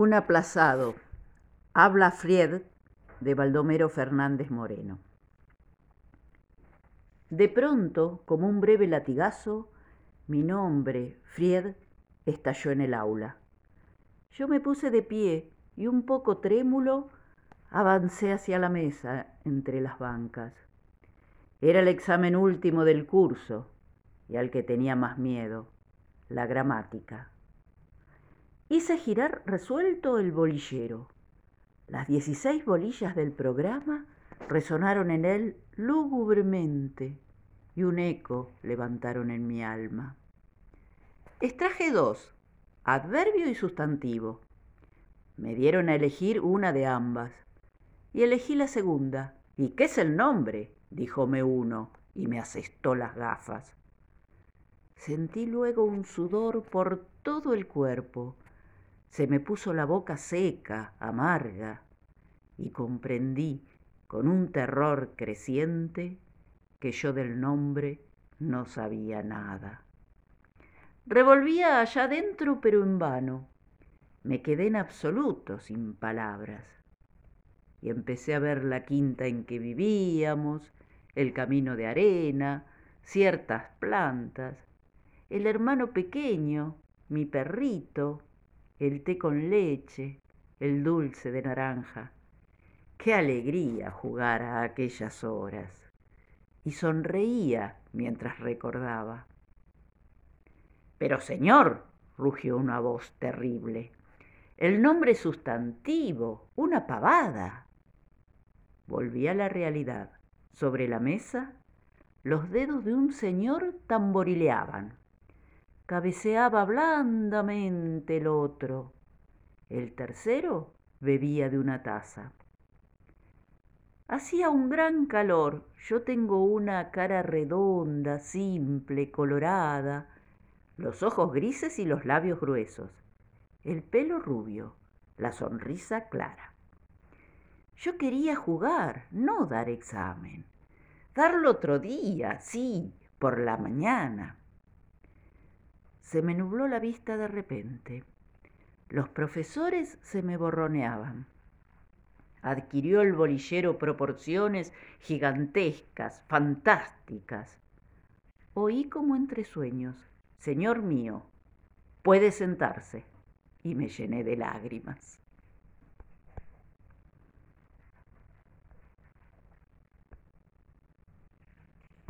Un aplazado. Habla Fried de Baldomero Fernández Moreno. De pronto, como un breve latigazo, mi nombre, Fried, estalló en el aula. Yo me puse de pie y un poco trémulo avancé hacia la mesa entre las bancas. Era el examen último del curso y al que tenía más miedo, la gramática. Hice girar resuelto el bolillero. Las dieciséis bolillas del programa resonaron en él lúgubremente y un eco levantaron en mi alma. Extraje dos, adverbio y sustantivo. Me dieron a elegir una de ambas y elegí la segunda. ¿Y qué es el nombre? díjome uno y me asestó las gafas. Sentí luego un sudor por todo el cuerpo se me puso la boca seca, amarga, y comprendí con un terror creciente que yo del nombre no sabía nada. Revolvía allá dentro, pero en vano. Me quedé en absoluto sin palabras. Y empecé a ver la quinta en que vivíamos, el camino de arena, ciertas plantas, el hermano pequeño, mi perrito, el té con leche, el dulce de naranja. Qué alegría jugar a aquellas horas. Y sonreía mientras recordaba. Pero señor, rugió una voz terrible, el nombre sustantivo, una pavada. Volví a la realidad. Sobre la mesa, los dedos de un señor tamborileaban cabeceaba blandamente el otro. El tercero bebía de una taza. Hacía un gran calor. Yo tengo una cara redonda, simple, colorada, los ojos grises y los labios gruesos, el pelo rubio, la sonrisa clara. Yo quería jugar, no dar examen. Darlo otro día, sí, por la mañana. Se me nubló la vista de repente. Los profesores se me borroneaban. Adquirió el bolillero proporciones gigantescas, fantásticas. Oí como entre sueños, Señor mío, puede sentarse, y me llené de lágrimas.